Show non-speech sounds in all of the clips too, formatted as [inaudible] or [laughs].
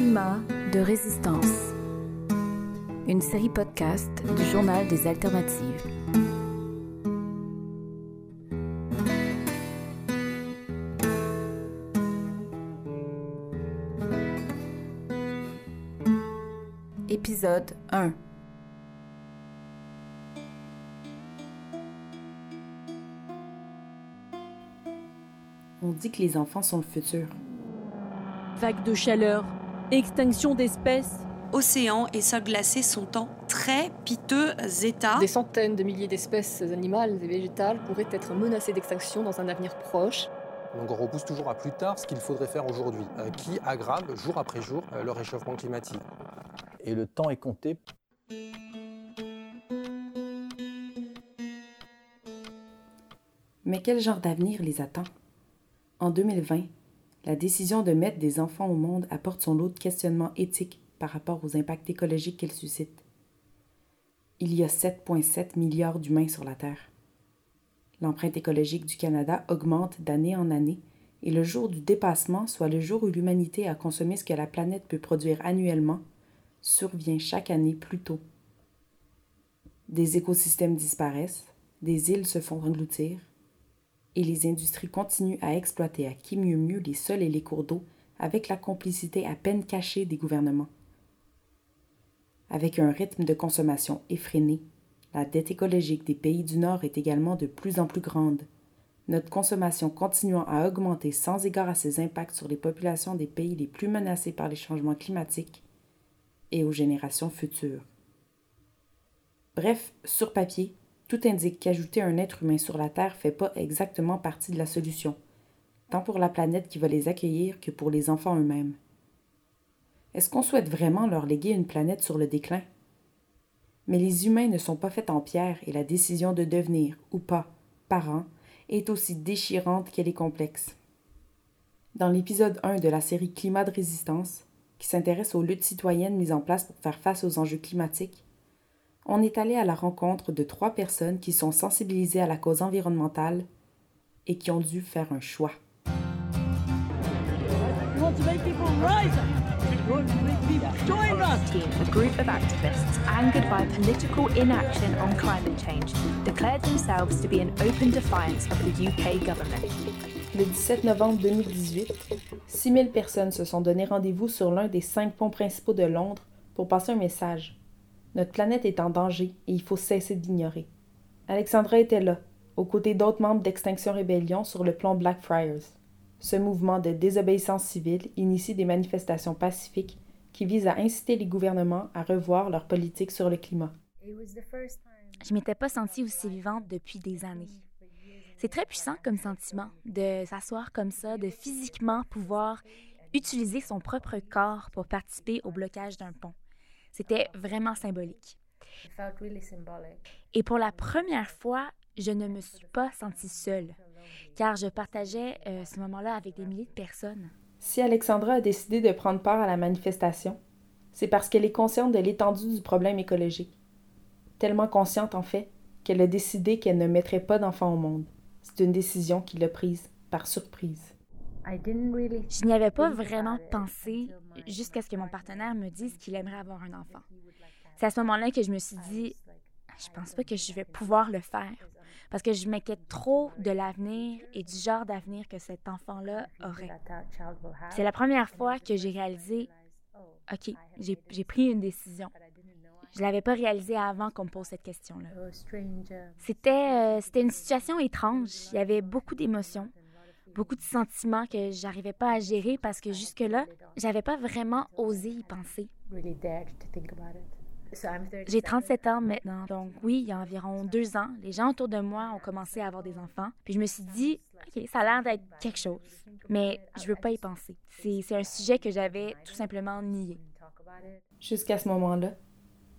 Climat de résistance. Une série podcast du Journal des alternatives. Épisode 1 On dit que les enfants sont le futur. Vagues de chaleur, extinction d'espèces. Océans et sols glacés sont en très piteux état. Des centaines de milliers d'espèces animales et végétales pourraient être menacées d'extinction dans un avenir proche. Donc on repousse toujours à plus tard ce qu'il faudrait faire aujourd'hui, euh, qui aggrave jour après jour euh, le réchauffement climatique. Et le temps est compté. Mais quel genre d'avenir les attend? En 2020, la décision de mettre des enfants au monde apporte son lot de questionnements éthiques par rapport aux impacts écologiques qu'elle suscite. Il y a 7,7 milliards d'humains sur la Terre. L'empreinte écologique du Canada augmente d'année en année et le jour du dépassement, soit le jour où l'humanité a consommé ce que la planète peut produire annuellement, survient chaque année plus tôt. Des écosystèmes disparaissent, des îles se font engloutir, et les industries continuent à exploiter à qui mieux mieux les sols et les cours d'eau avec la complicité à peine cachée des gouvernements. Avec un rythme de consommation effréné, la dette écologique des pays du Nord est également de plus en plus grande, notre consommation continuant à augmenter sans égard à ses impacts sur les populations des pays les plus menacés par les changements climatiques et aux générations futures. Bref, sur papier, tout indique qu'ajouter un être humain sur la Terre fait pas exactement partie de la solution, tant pour la planète qui va les accueillir que pour les enfants eux-mêmes. Est-ce qu'on souhaite vraiment leur léguer une planète sur le déclin? Mais les humains ne sont pas faits en pierre et la décision de devenir, ou pas, parents est aussi déchirante qu'elle est complexe. Dans l'épisode 1 de la série Climat de résistance, qui s'intéresse aux luttes citoyennes mises en place pour faire face aux enjeux climatiques, on est allé à la rencontre de trois personnes qui sont sensibilisées à la cause environnementale et qui ont dû faire un choix. A group of activists angered by political inaction on climate change declared themselves to be in open defiance of the UK government. Le 17 novembre 2018, 6000 personnes se sont donné rendez-vous sur l'un des cinq ponts principaux de Londres pour passer un message. Notre planète est en danger et il faut cesser d'ignorer. Alexandra était là, aux côtés d'autres membres d'Extinction Rébellion sur le plan Blackfriars. Ce mouvement de désobéissance civile initie des manifestations pacifiques qui visent à inciter les gouvernements à revoir leur politique sur le climat. Je m'étais pas sentie aussi vivante depuis des années. C'est très puissant comme sentiment de s'asseoir comme ça, de physiquement pouvoir utiliser son propre corps pour participer au blocage d'un pont. C'était vraiment symbolique. Et pour la première fois, je ne me suis pas sentie seule, car je partageais euh, ce moment-là avec des milliers de personnes. Si Alexandra a décidé de prendre part à la manifestation, c'est parce qu'elle est consciente de l'étendue du problème écologique. Tellement consciente, en fait, qu'elle a décidé qu'elle ne mettrait pas d'enfants au monde. C'est une décision qu'il a prise par surprise. Je n'y avais pas vraiment pensé jusqu'à ce que mon partenaire me dise qu'il aimerait avoir un enfant. C'est à ce moment-là que je me suis dit, je pense pas que je vais pouvoir le faire parce que je m'inquiète trop de l'avenir et du genre d'avenir que cet enfant-là aurait. C'est la première fois que j'ai réalisé, OK, j'ai pris une décision. Je l'avais pas réalisé avant qu'on me pose cette question-là. C'était euh, c'était une situation étrange. Il y avait beaucoup d'émotions, beaucoup de sentiments que j'arrivais pas à gérer parce que jusque-là, j'avais pas vraiment osé y penser. J'ai 37 ans maintenant, donc oui, il y a environ deux ans, les gens autour de moi ont commencé à avoir des enfants. Puis je me suis dit, OK, ça a l'air d'être quelque chose, mais je veux pas y penser. C'est un sujet que j'avais tout simplement nié. Jusqu'à ce moment-là,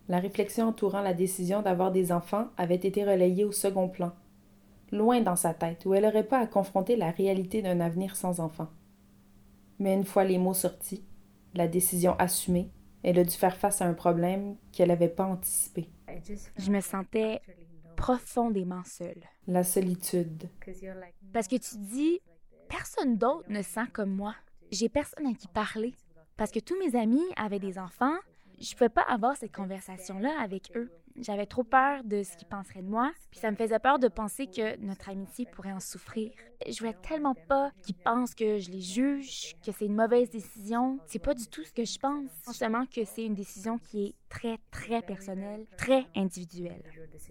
la réflexion entourant la décision d'avoir des enfants avait été relayée au second plan, loin dans sa tête, où elle n'aurait pas à confronter la réalité d'un avenir sans enfants. Mais une fois les mots sortis, la décision assumée, elle a dû faire face à un problème qu'elle n'avait pas anticipé. Je me sentais profondément seule. La solitude. Parce que tu dis, personne d'autre ne sent comme moi. J'ai personne à qui parler. Parce que tous mes amis avaient des enfants, je pouvais pas avoir cette conversation-là avec eux. J'avais trop peur de ce qu'ils penseraient de moi, puis ça me faisait peur de penser que notre amitié pourrait en souffrir. Je voulais tellement pas qu'ils pensent que je les juge, que c'est une mauvaise décision. C'est pas du tout ce que je pense. Seulement que c'est une décision qui est très, très personnelle, très individuelle.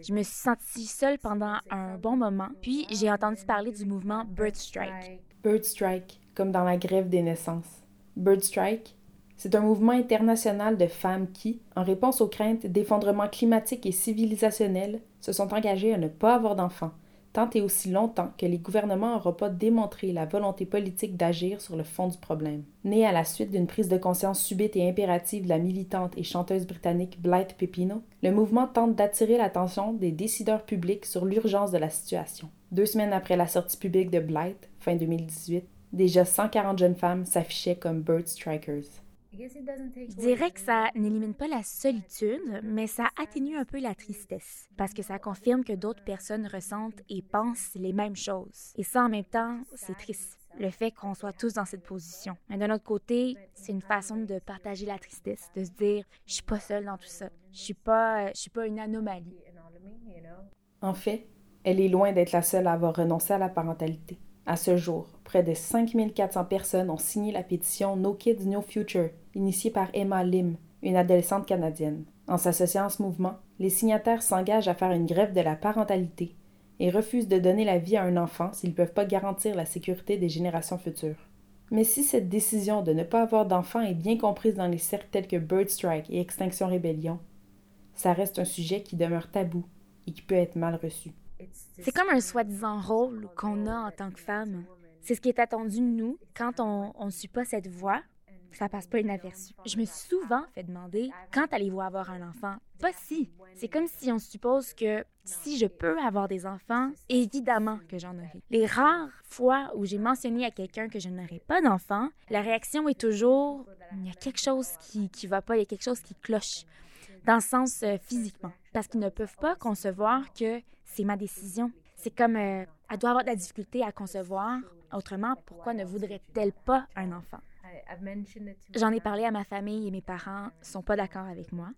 Je me suis sentie seule pendant un bon moment, puis j'ai entendu parler du mouvement Bird Strike. Bird Strike, comme dans la grève des naissances. Bird Strike, c'est un mouvement international de femmes qui, en réponse aux craintes d'effondrement climatique et civilisationnel, se sont engagées à ne pas avoir d'enfants, tant et aussi longtemps que les gouvernements n'auront pas démontré la volonté politique d'agir sur le fond du problème. Né à la suite d'une prise de conscience subite et impérative de la militante et chanteuse britannique Blythe Pepino, le mouvement tente d'attirer l'attention des décideurs publics sur l'urgence de la situation. Deux semaines après la sortie publique de Blythe, fin 2018, déjà 140 jeunes femmes s'affichaient comme Bird Strikers. Je dirais que ça n'élimine pas la solitude, mais ça atténue un peu la tristesse, parce que ça confirme que d'autres personnes ressentent et pensent les mêmes choses. Et ça, en même temps, c'est triste, le fait qu'on soit tous dans cette position. Mais d'un autre côté, c'est une façon de partager la tristesse, de se dire, je suis pas seule dans tout ça, je suis pas, je suis pas une anomalie. En fait, elle est loin d'être la seule à avoir renoncé à la parentalité. À ce jour, près de 5400 personnes ont signé la pétition No Kids, No Future, initiée par Emma Lim, une adolescente canadienne. En s'associant à ce mouvement, les signataires s'engagent à faire une grève de la parentalité et refusent de donner la vie à un enfant s'ils ne peuvent pas garantir la sécurité des générations futures. Mais si cette décision de ne pas avoir d'enfant est bien comprise dans les cercles tels que Bird Strike et Extinction Rébellion, ça reste un sujet qui demeure tabou et qui peut être mal reçu. C'est comme un soi-disant rôle qu'on a en tant que femme. C'est ce qui est attendu de nous quand on ne suit pas cette voie. Ça passe pas inaperçu. Je me suis souvent fait demander quand allez-vous avoir un enfant? Pas si. C'est comme si on suppose que si je peux avoir des enfants, évidemment que j'en aurai. Les rares fois où j'ai mentionné à quelqu'un que je n'aurai pas d'enfant, la réaction est toujours il y a quelque chose qui qui va pas, il y a quelque chose qui cloche dans le sens euh, physiquement parce qu'ils ne peuvent pas concevoir que c'est ma décision. C'est comme euh, elle doit avoir de la difficulté à concevoir. Autrement, pourquoi ne voudrait-elle pas un enfant? J'en ai parlé à ma famille et mes parents sont pas d'accord avec moi.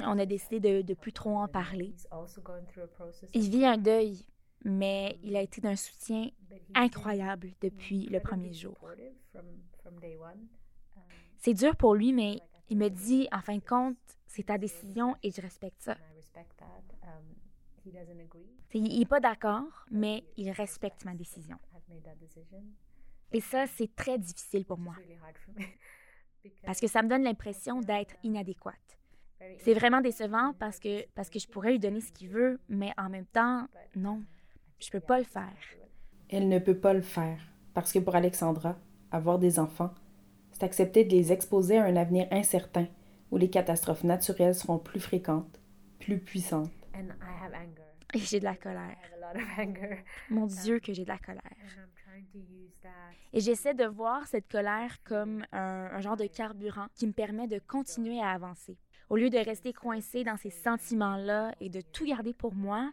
On a décidé de, de plus trop en parler. Il vit un deuil, mais il a été d'un soutien incroyable depuis le premier jour. C'est dur pour lui, mais il me dit, en fin de compte, c'est ta décision et je respecte ça. Il n'est pas d'accord, mais il respecte ma décision. Et ça, c'est très difficile pour moi. [laughs] Parce que ça me donne l'impression d'être inadéquate. C'est vraiment décevant parce que, parce que je pourrais lui donner ce qu'il veut, mais en même temps, non, je ne peux pas le faire. Elle ne peut pas le faire parce que pour Alexandra, avoir des enfants, c'est accepter de les exposer à un avenir incertain où les catastrophes naturelles seront plus fréquentes, plus puissantes. Et j'ai de la colère. Mon Dieu, que j'ai de la colère. Et j'essaie de voir cette colère comme un, genre de carburant qui me permet de continuer à avancer. Au lieu de rester coincé dans ces sentiments-là et de tout garder pour moi,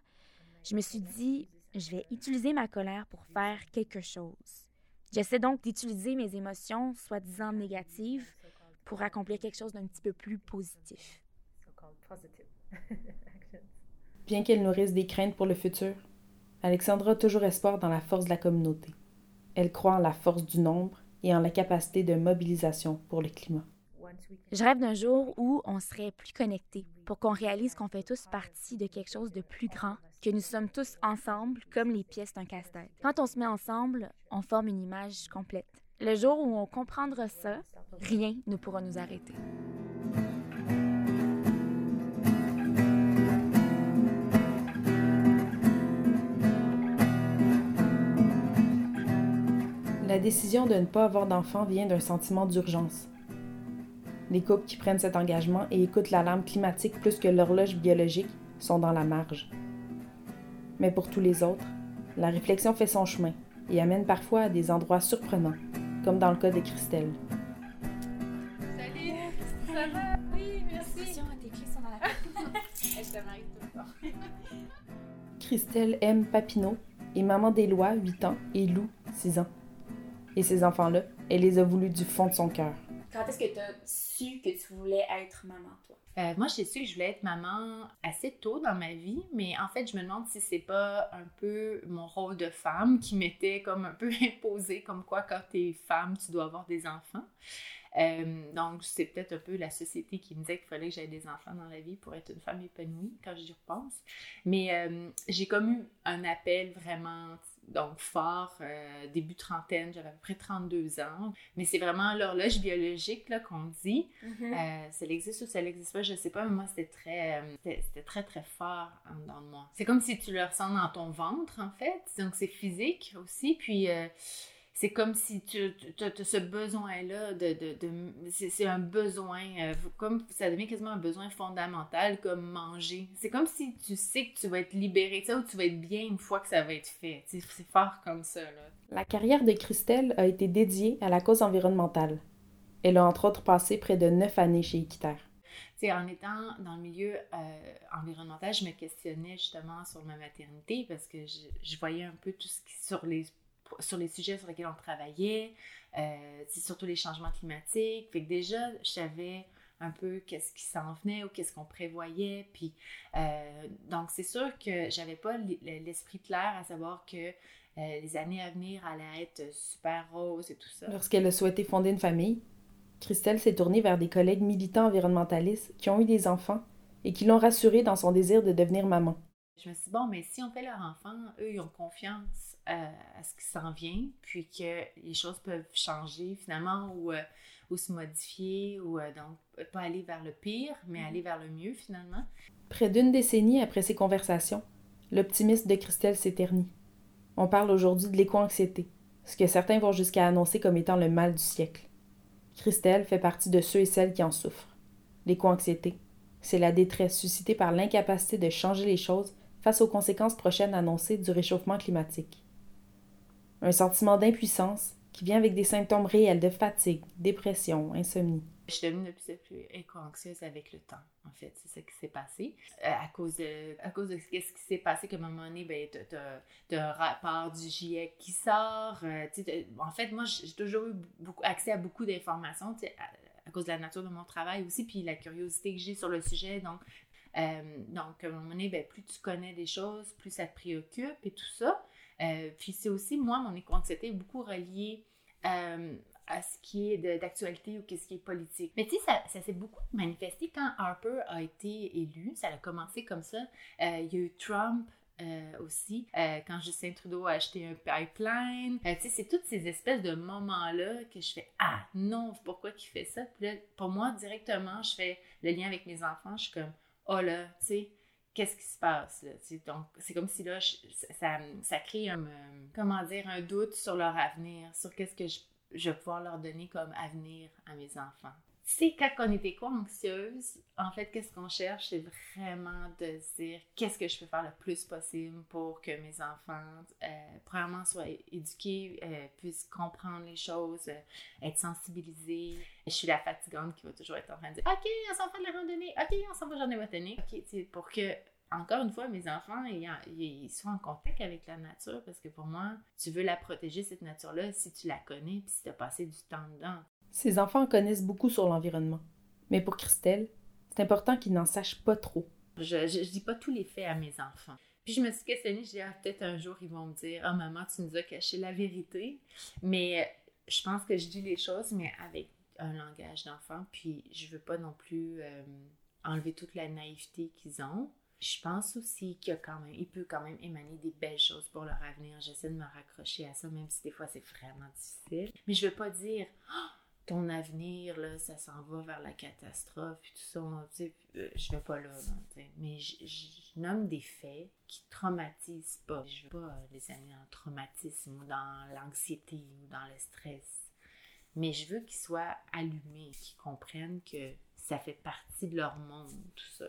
je me suis dit, je vais utiliser ma colère pour faire quelque chose. J'essaie donc d'utiliser mes émotions, soi-disant négatives, pour accomplir quelque chose d'un petit peu plus positif. [laughs] Bien qu'elle nourrisse des craintes pour le futur, Alexandra a toujours espoir dans la force de la communauté. Elle croit en la force du nombre et en la capacité de mobilisation pour le climat. Je rêve d'un jour où on serait plus connectés pour qu'on réalise qu'on fait tous partie de quelque chose de plus grand, que nous sommes tous ensemble comme les pièces d'un casse-tête. Quand on se met ensemble, on forme une image complète. Le jour où on comprendra ça, rien ne pourra nous arrêter. La décision de ne pas avoir d'enfant vient d'un sentiment d'urgence. Les couples qui prennent cet engagement et écoutent l'alarme climatique plus que l'horloge biologique sont dans la marge. Mais pour tous les autres, la réflexion fait son chemin et amène parfois à des endroits surprenants, comme dans le cas de Christelle. Salut, ça va? Oui, merci. Christelle aime Papineau et maman d'Éloi, 8 ans, et Lou, 6 ans. Et ces enfants-là, elle les a voulus du fond de son cœur. Quand est-ce que tu as su que tu voulais être maman? Euh, moi, j'ai su que je voulais être maman assez tôt dans ma vie, mais en fait, je me demande si c'est pas un peu mon rôle de femme qui m'était comme un peu [laughs] imposé, comme quoi quand t'es femme, tu dois avoir des enfants. Euh, donc, c'est peut-être un peu la société qui me disait qu'il fallait que j'aie des enfants dans la vie pour être une femme épanouie quand j'y repense. Mais euh, j'ai comme eu un appel vraiment donc fort, euh, début trentaine, j'avais à peu près 32 ans. Mais c'est vraiment l'horloge biologique là, qu'on dit. Mm-hmm. ça existe ou ça n'existe pas, je sais pas, mais moi, c'était très, c'était très, très fort dans moi. C'est comme si tu le ressens dans ton ventre, en fait. Donc, c'est physique aussi. Puis, c'est comme si tu, as ce besoin-là de, c'est un besoin, euh, comme ça devient quasiment un besoin fondamental comme manger. C'est comme si tu sais que tu vas être libéré, tu sais, ou tu vas être bien une fois que ça va être fait. C'est fort comme ça. Là. La carrière de Christelle a été dédiée à la cause environnementale. Elle a entre autres passé près de neuf années chez Équiterre. en étant dans le milieu euh, environnemental, je me questionnais justement sur ma maternité parce que je, je voyais un peu tout ce qui sur les sur les sujets sur lesquels on travaillait, euh, surtout les changements climatiques. Fait que déjà, je savais un peu qu'est-ce qui s'en venait ou qu'est-ce qu'on prévoyait. Puis, euh, donc, c'est sûr que j'avais pas l'esprit clair à savoir que euh, les années à venir allaient être super roses et tout ça. Lorsqu'elle a souhaité fonder une famille, Christelle s'est tournée vers des collègues militants environnementalistes qui ont eu des enfants et qui l'ont rassurée dans son désir de devenir maman. Je me suis dit, bon, mais si on fait leur enfant, eux, ils ont confiance à, ce qui s'en vient, puis que les choses peuvent changer finalement ou, euh, ou se modifier, ou euh, donc pas aller vers le pire, mais aller vers le mieux finalement. Près d'une décennie après ces conversations, l'optimisme de Christelle s'éternit. On parle aujourd'hui de l'éco-anxiété, ce que certains vont jusqu'à annoncer comme étant le mal du siècle. Christelle fait partie de ceux et celles qui en souffrent. L'éco-anxiété, c'est la détresse suscitée par l'incapacité de changer les choses face aux conséquences prochaines annoncées du réchauffement climatique un sentiment d'impuissance qui vient avec des symptômes réels de fatigue, dépression, insomnie. Je suis devenue de plus en plus éco-anxieuse avec le temps, en fait. C'est ça qui s'est passé. Euh, à cause de, à cause de ce qui s'est passé, qu'à un moment donné, ben, t'as un rapport du GIEC qui sort. Euh, en fait, moi, j'ai toujours eu beaucoup, accès à beaucoup d'informations, à, à, cause de la nature de mon travail aussi, puis la curiosité que j'ai sur le sujet. Donc, euh, donc à un moment donné, ben, plus tu connais des choses, plus ça te préoccupe et tout ça. Euh, puis c'est aussi, moi, mon éco-anxiété est beaucoup reliée euh, à ce qui est d'actualité ou ce qui est politique. Mais tu sais, ça, s'est beaucoup manifesté quand Harper a été élu. Ça a commencé comme ça. Euh, il y a eu Trump aussi, quand Justin Trudeau a acheté un pipeline. tu sais, c'est toutes ces espèces de moments-là que je fais Ah non, pourquoi qu'il fait ça? Puis là, pour moi, directement, je fais le lien avec mes enfants. Je suis comme Oh là, tu sais, qu'est-ce qui se passe là, c'est comme si là ça, crée un comment dire un doute sur leur avenir sur qu'est-ce que je, je, vais pouvoir leur donner comme avenir à mes enfants c'est quand on est éco-anxieuse, en fait, qu'est-ce qu'on cherche? C'est vraiment de dire qu'est-ce que je peux faire le plus possible pour que mes enfants, euh, premièrement, soient éduqués, euh, puissent comprendre les choses, euh, être sensibilisés. Je suis la fatigante qui va toujours être en train de dire OK, on s'en va de la randonnée, OK, on s'en va journée botanique. OK, pour que encore une fois, mes enfants, ils, soient en contact avec la nature parce que pour moi, tu veux la protéger, cette nature-là, si tu la connais puis si tu as passé du temps dedans. Ses enfants connaissent beaucoup sur l'environnement. Mais pour Christelle, c'est important qu'ils n'en sachent pas trop. Je, ne dis pas tous les faits à mes enfants. Puis je me suis questionnée, je dis, ah, peut-être un jour, ils vont me dire, ah, maman, tu nous as caché la vérité. Mais euh, je pense que je dis les choses, mais avec un langage d'enfant. Puis je veux pas non plus euh, enlever toute la naïveté qu'ils ont. Je pense aussi qu'il quand même, il peut quand même émaner des belles choses pour leur avenir. J'essaie de me raccrocher à ça, même si des fois c'est vraiment difficile. Mais je veux pas dire, oh, ton avenir, là, ça s'en va vers la catastrophe, et tout ça, euh, je vais pas là, mais je nomme des faits qui traumatisent pas. Je veux pas les amener le traumatisme ou dans l'anxiété ou dans le stress, mais je veux qu'ils soient allumés, qu'ils comprennent que ça fait partie de leur monde, tout ça.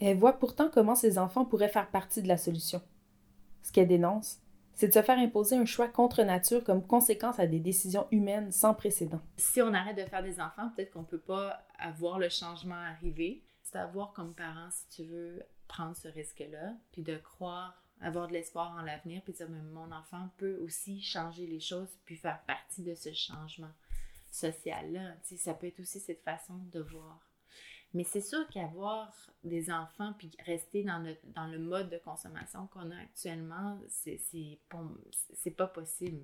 Elle voit pourtant comment ses enfants pourraient faire partie de la solution. Ce qu'elle dénonce, c'est de se faire imposer un choix contre nature comme conséquence à des décisions humaines sans précédent. Si on arrête de faire des enfants, peut-être qu'on ne peut pas avoir le changement arriver. C'est à comme parent si tu veux prendre ce risque-là, puis de croire, avoir de l'espoir en l'avenir, puis de dire, mon enfant peut aussi changer les choses, puis faire partie de ce changement. social-là. Ça peut être aussi cette façon de voir. Mais c'est sûr qu'avoir des enfants puis rester dans, dans le mode de consommation qu'on a actuellement, c'est pas possible.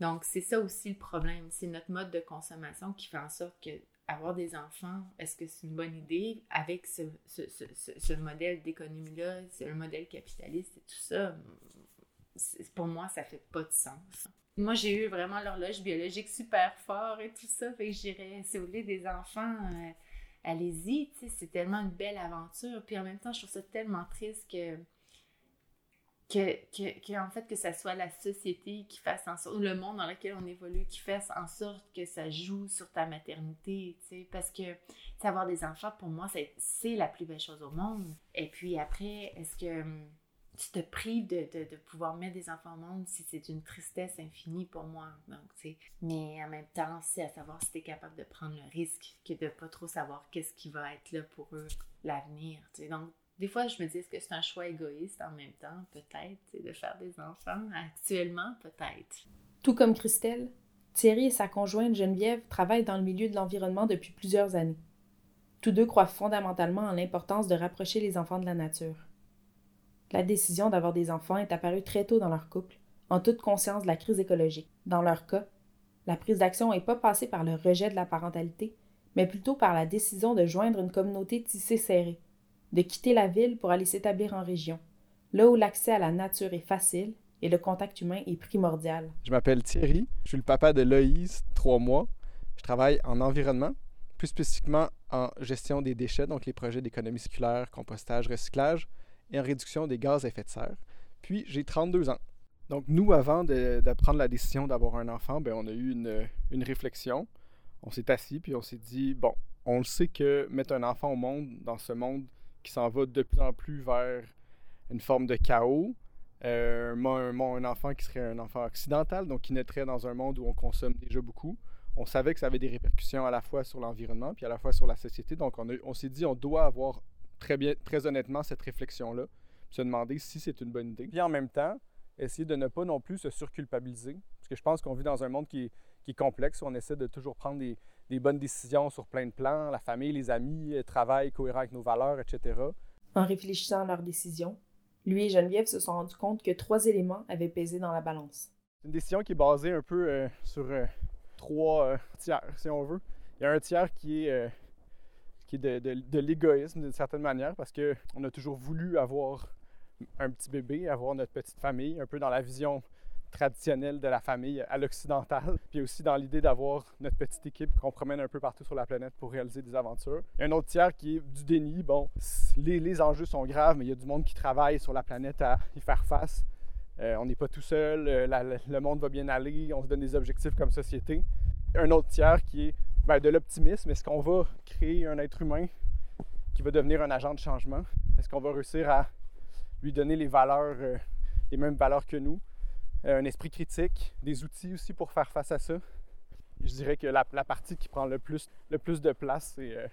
Donc, c'est ça aussi le problème. C'est notre mode de consommation qui fait en sorte que avoir des enfants, est-ce que c'est une bonne idée avec ce, ce, ce, ce modèle d'économie-là, le modèle capitaliste et tout ça? Pour moi, ça fait pas de sens. Moi, j'ai eu vraiment l'horloge biologique super fort et tout ça, fait que j'irais, si vous voulez, des enfants. Euh, allez-y, c'est tellement une belle aventure. Puis en même temps, je trouve ça tellement triste que, que, en fait, que ça soit la société qui fasse en sorte, le monde dans lequel on évolue, qui fasse en sorte que ça joue sur ta maternité, parce que, avoir des enfants, pour moi, c'est la plus belle chose au monde. Et puis après, est-ce que tu te prives de, de, pouvoir mettre des enfants au monde si c'est une tristesse infinie pour moi. Donc, mais en même temps, c'est à savoir si tu es capable de prendre le risque que de pas trop savoir qu'est-ce qui va être là pour eux, l'avenir. Donc, des fois, je me dis, que c'est un choix égoïste en même temps? Peut-être, de faire des enfants. Actuellement, peut-être. Tout comme Christelle, Thierry et sa conjointe Geneviève travaillent dans le milieu de l'environnement depuis plusieurs années. Tous deux croient fondamentalement en l'importance de rapprocher les enfants de la nature. La décision d'avoir des enfants est apparue très tôt dans leur couple, en toute conscience de la crise écologique. Dans leur cas, la prise d'action n'est pas passée par le rejet de la parentalité, mais plutôt par la décision de joindre une communauté tissée serrée, de quitter la ville pour aller s'établir en région, là où l'accès à la nature est facile et le contact humain est primordial. Je m'appelle Thierry, je suis le papa de Loïse, trois mois. Je travaille en environnement, plus spécifiquement en gestion des déchets, donc les projets d'économie circulaire, compostage, recyclage et en réduction des gaz à effet de serre. Puis j'ai 32 ans. Donc nous, avant de, prendre la décision d'avoir un enfant, ben, on a eu une, une réflexion. On s'est assis puis on s'est dit, bon, on le sait que mettre un enfant au monde, dans ce monde qui s'en va de plus en plus vers une forme de chaos, euh, un, un, enfant qui serait un enfant occidental, donc qui naîtrait dans un monde où on consomme déjà beaucoup, on savait que ça avait des répercussions à la fois sur l'environnement puis à la fois sur la société. Donc on, on s'est dit on doit avoir très, bien, très honnêtement cette réflexion-là, se demander si c'est une bonne idée. Puis en même temps, essayer de ne pas non plus se surculpabiliser, parce que je pense qu'on vit dans un monde qui est, complexe, où on essaie de toujours prendre des, bonnes décisions sur plein de plans, la famille, les amis, le travail cohérent avec nos valeurs, etc. En réfléchissant à leurs décisions, lui et Geneviève se sont rendus compte que trois éléments avaient pesé dans la balance. C'est une décision qui est basée un peu euh, sur euh, trois euh, tiers, si on veut. Il y a un tiers qui est de, l'égoïsme d'une certaine manière parce qu'on a toujours voulu avoir un petit bébé, avoir notre petite famille, un peu dans la vision traditionnelle de la famille à l'occidental, puis aussi dans l'idée d'avoir notre petite équipe qu'on promène un peu partout sur la planète pour réaliser des aventures. Un autre tiers qui est du déni. Bon, les, enjeux sont graves, mais il y a du monde qui travaille sur la planète à y faire face. Euh, on n'est pas tout seul, euh, le monde va bien aller, on se donne des objectifs comme société. Un autre tiers qui est ben, de l'optimisme. Est-ce qu'on va créer un être humain qui va devenir un agent de changement? Est-ce qu'on va réussir à lui donner les valeurs, euh, les mêmes valeurs que nous? Euh, un esprit critique, des outils aussi pour faire face à ça? Je dirais que la, partie qui prend le plus, le plus de place, c'est euh,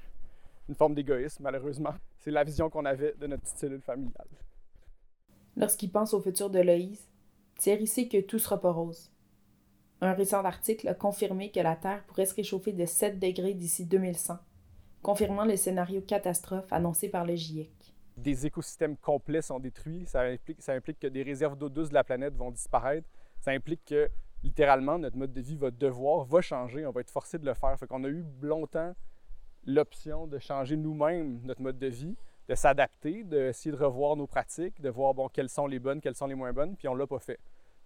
une forme d'égoïsme, malheureusement. C'est la vision qu'on avait de notre petite cellule familiale. Lorsqu'il pense au futur de Loïse, Thierry sait que tout sera pas rose. Un récent article a confirmé que la Terre pourrait se réchauffer de 7 degrés d'ici 2100, confirmant le scénario catastrophe annoncé par le GIEC. Des écosystèmes complets sont détruits, ça implique, que des réserves d'eau douce de la planète vont disparaître, ça implique que littéralement notre mode de vie va devoir, va changer, on va être forcé de le faire. Fait qu'on a eu longtemps l'option de changer nous-mêmes notre mode de vie, de s'adapter, d'essayer de revoir nos pratiques, de voir bon, quelles sont les bonnes, quelles sont les moins bonnes, puis on l'a pas fait.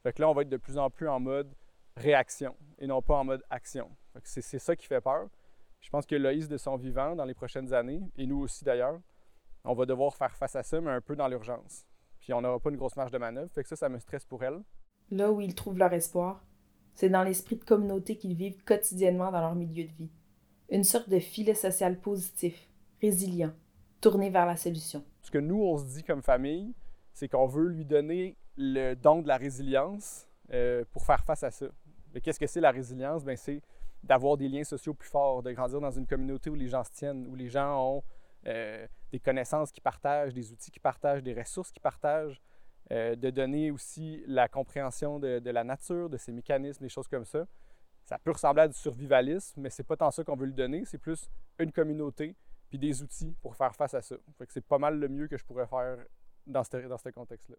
Fait là, on va être de plus en plus en mode réaction et non pas en mode action. C'est ça qui fait peur. Je pense que Loïs, de son vivant, dans les prochaines années, et nous aussi d'ailleurs, on va devoir faire face à ça, mais un peu dans l'urgence. Puis on n'aura pas une grosse marge de manœuvre, fait que ça, ça me stresse pour elle. Là où ils trouvent leur espoir, c'est dans l'esprit de communauté qu'ils vivent quotidiennement dans leur milieu de vie. Une sorte de filet social positif, résilient, tourné vers la solution. Ce que nous, on se dit comme famille, c'est qu'on veut lui donner le don de la résilience euh, pour faire face à ça qu'est-ce que c'est la résilience? Ben, c'est d'avoir des liens sociaux plus forts, de grandir dans une communauté où les gens se tiennent, où les gens ont euh, des connaissances qui partagent, des outils qui partagent, des ressources qui partagent, euh, de donner aussi la compréhension de, la nature, de ses mécanismes, des choses comme ça. Ça peut ressembler à du survivalisme, mais c'est pas tant ça qu'on veut lui donner, c'est plus une communauté puis des outils pour faire face à ça. C'est pas mal le mieux que je pourrais faire dans ce contexte-là.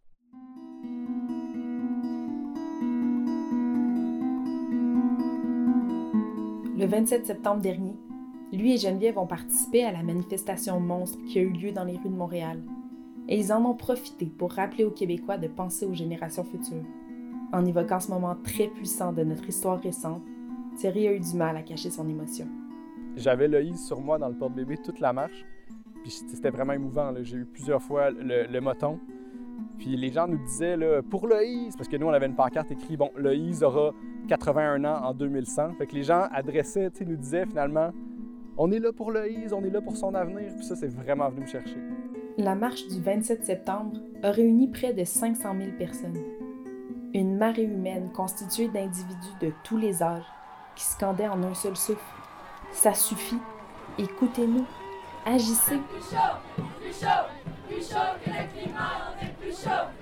Le 27 septembre dernier, lui et Geneviève ont participé à la manifestation monstre qui a eu lieu dans les rues de Montréal. Et ils en ont profité pour rappeler aux Québécois de penser aux générations futures. En évoquant ce moment très puissant de notre histoire récente, Thierry a eu du mal à cacher son émotion. J'avais l'œil sur moi dans le porte-bébé toute la marche. Puis c'était vraiment émouvant. J'ai eu plusieurs fois le, moton. Puis les gens nous disaient, là, pour le parce que nous, on avait une pancarte écrite, bon, aura 81 ans en 2100. Fait que les gens adressaient, tu nous disaient finalement, on est là pour le on est là pour son avenir. Puis ça, c'est vraiment venu me chercher. La marche du 27 septembre a réuni près de 500 000 personnes. Une marée humaine constituée d'individus de tous les âges qui scandaient en un seul souffle. Ça suffit. Écoutez-nous. Agissez. Plus chaud, plus chaud, plus chaud que le climat, on est plus chaud.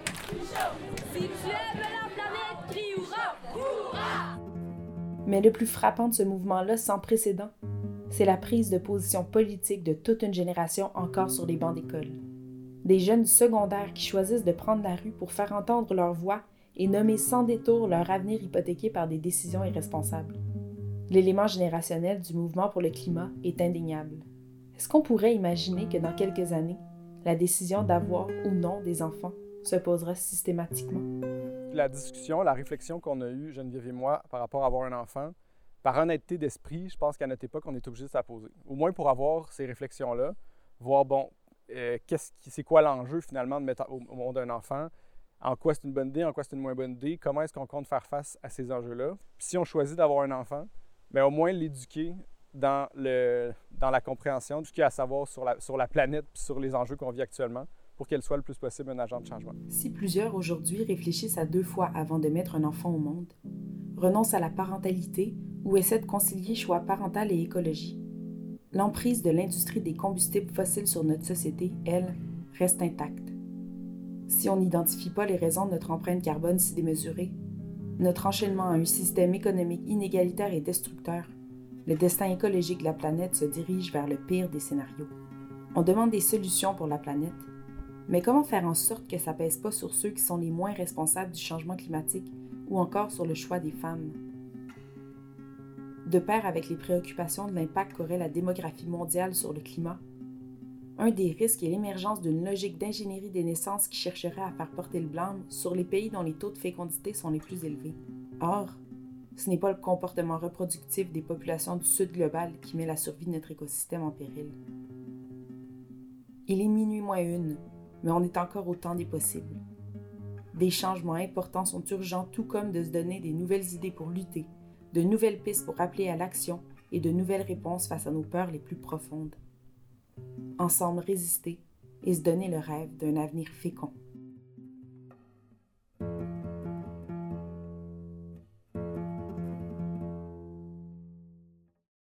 Mais le plus frappant de ce mouvement-là, sans précédent, c'est la prise de position politique de toute une génération encore sur les bancs d'école. Des jeunes secondaires qui choisissent de prendre la rue pour faire entendre leur voix et nommer sans détour leur avenir hypothéqué par des décisions irresponsables. L'élément générationnel du mouvement pour le climat est indéniable. Est-ce qu'on pourrait imaginer que dans quelques années, la décision d'avoir ou non des enfants se posera systématiquement? La discussion, la réflexion qu'on a eue, Geneviève et moi, par rapport à avoir un enfant, par honnêteté d'esprit, je pense qu'à notre époque, on est obligé de se poser. Au moins pour avoir ces réflexions-là, voir, bon, euh, c'est quoi l'enjeu finalement de mettre au, monde un enfant? En quoi c'est une bonne idée, en quoi c'est une moins bonne idée? Comment est-ce qu'on compte faire face à ces enjeux-là? Si on choisit d'avoir un enfant, mais au moins l'éduquer dans, la compréhension, ce qu'il y a à savoir sur la, sur la planète sur les enjeux qu'on vit actuellement pour qu'elle soit le plus possible un agent de changement. Si plusieurs aujourd'hui réfléchissent à deux fois avant de mettre un enfant au monde, renoncent à la parentalité ou essaient de concilier choix parental et écologie, l'emprise de l'industrie des combustibles fossiles sur notre société, elle, reste intacte. Si on n'identifie pas les raisons de notre empreinte carbone si démesurée, notre enchaînement à un système économique inégalitaire et destructeur, le destin écologique de la planète se dirige vers le pire des scénarios. On demande des solutions pour la planète, mais comment faire en sorte que ça pèse pas sur ceux qui sont les moins responsables du changement climatique ou encore sur le choix des femmes? De pair avec les préoccupations de l'impact qu'aurait la démographie mondiale sur le climat, un des risques est l'émergence d'une logique d'ingénierie des naissances qui chercherait à faire porter le blâme sur les pays dont les taux de fécondité sont les plus élevés. Or, ce n'est pas le comportement reproductif des populations du sud global qui met la survie de notre écosystème en péril. Il est minuit moins une, mais on est encore au temps des possibles. Des changements importants sont urgents, tout comme de se donner des nouvelles idées pour lutter, de nouvelles pistes pour appeler à l'action et de nouvelles réponses face à nos peurs les plus profondes ensemble résister et se donner le rêve d'un avenir fécond.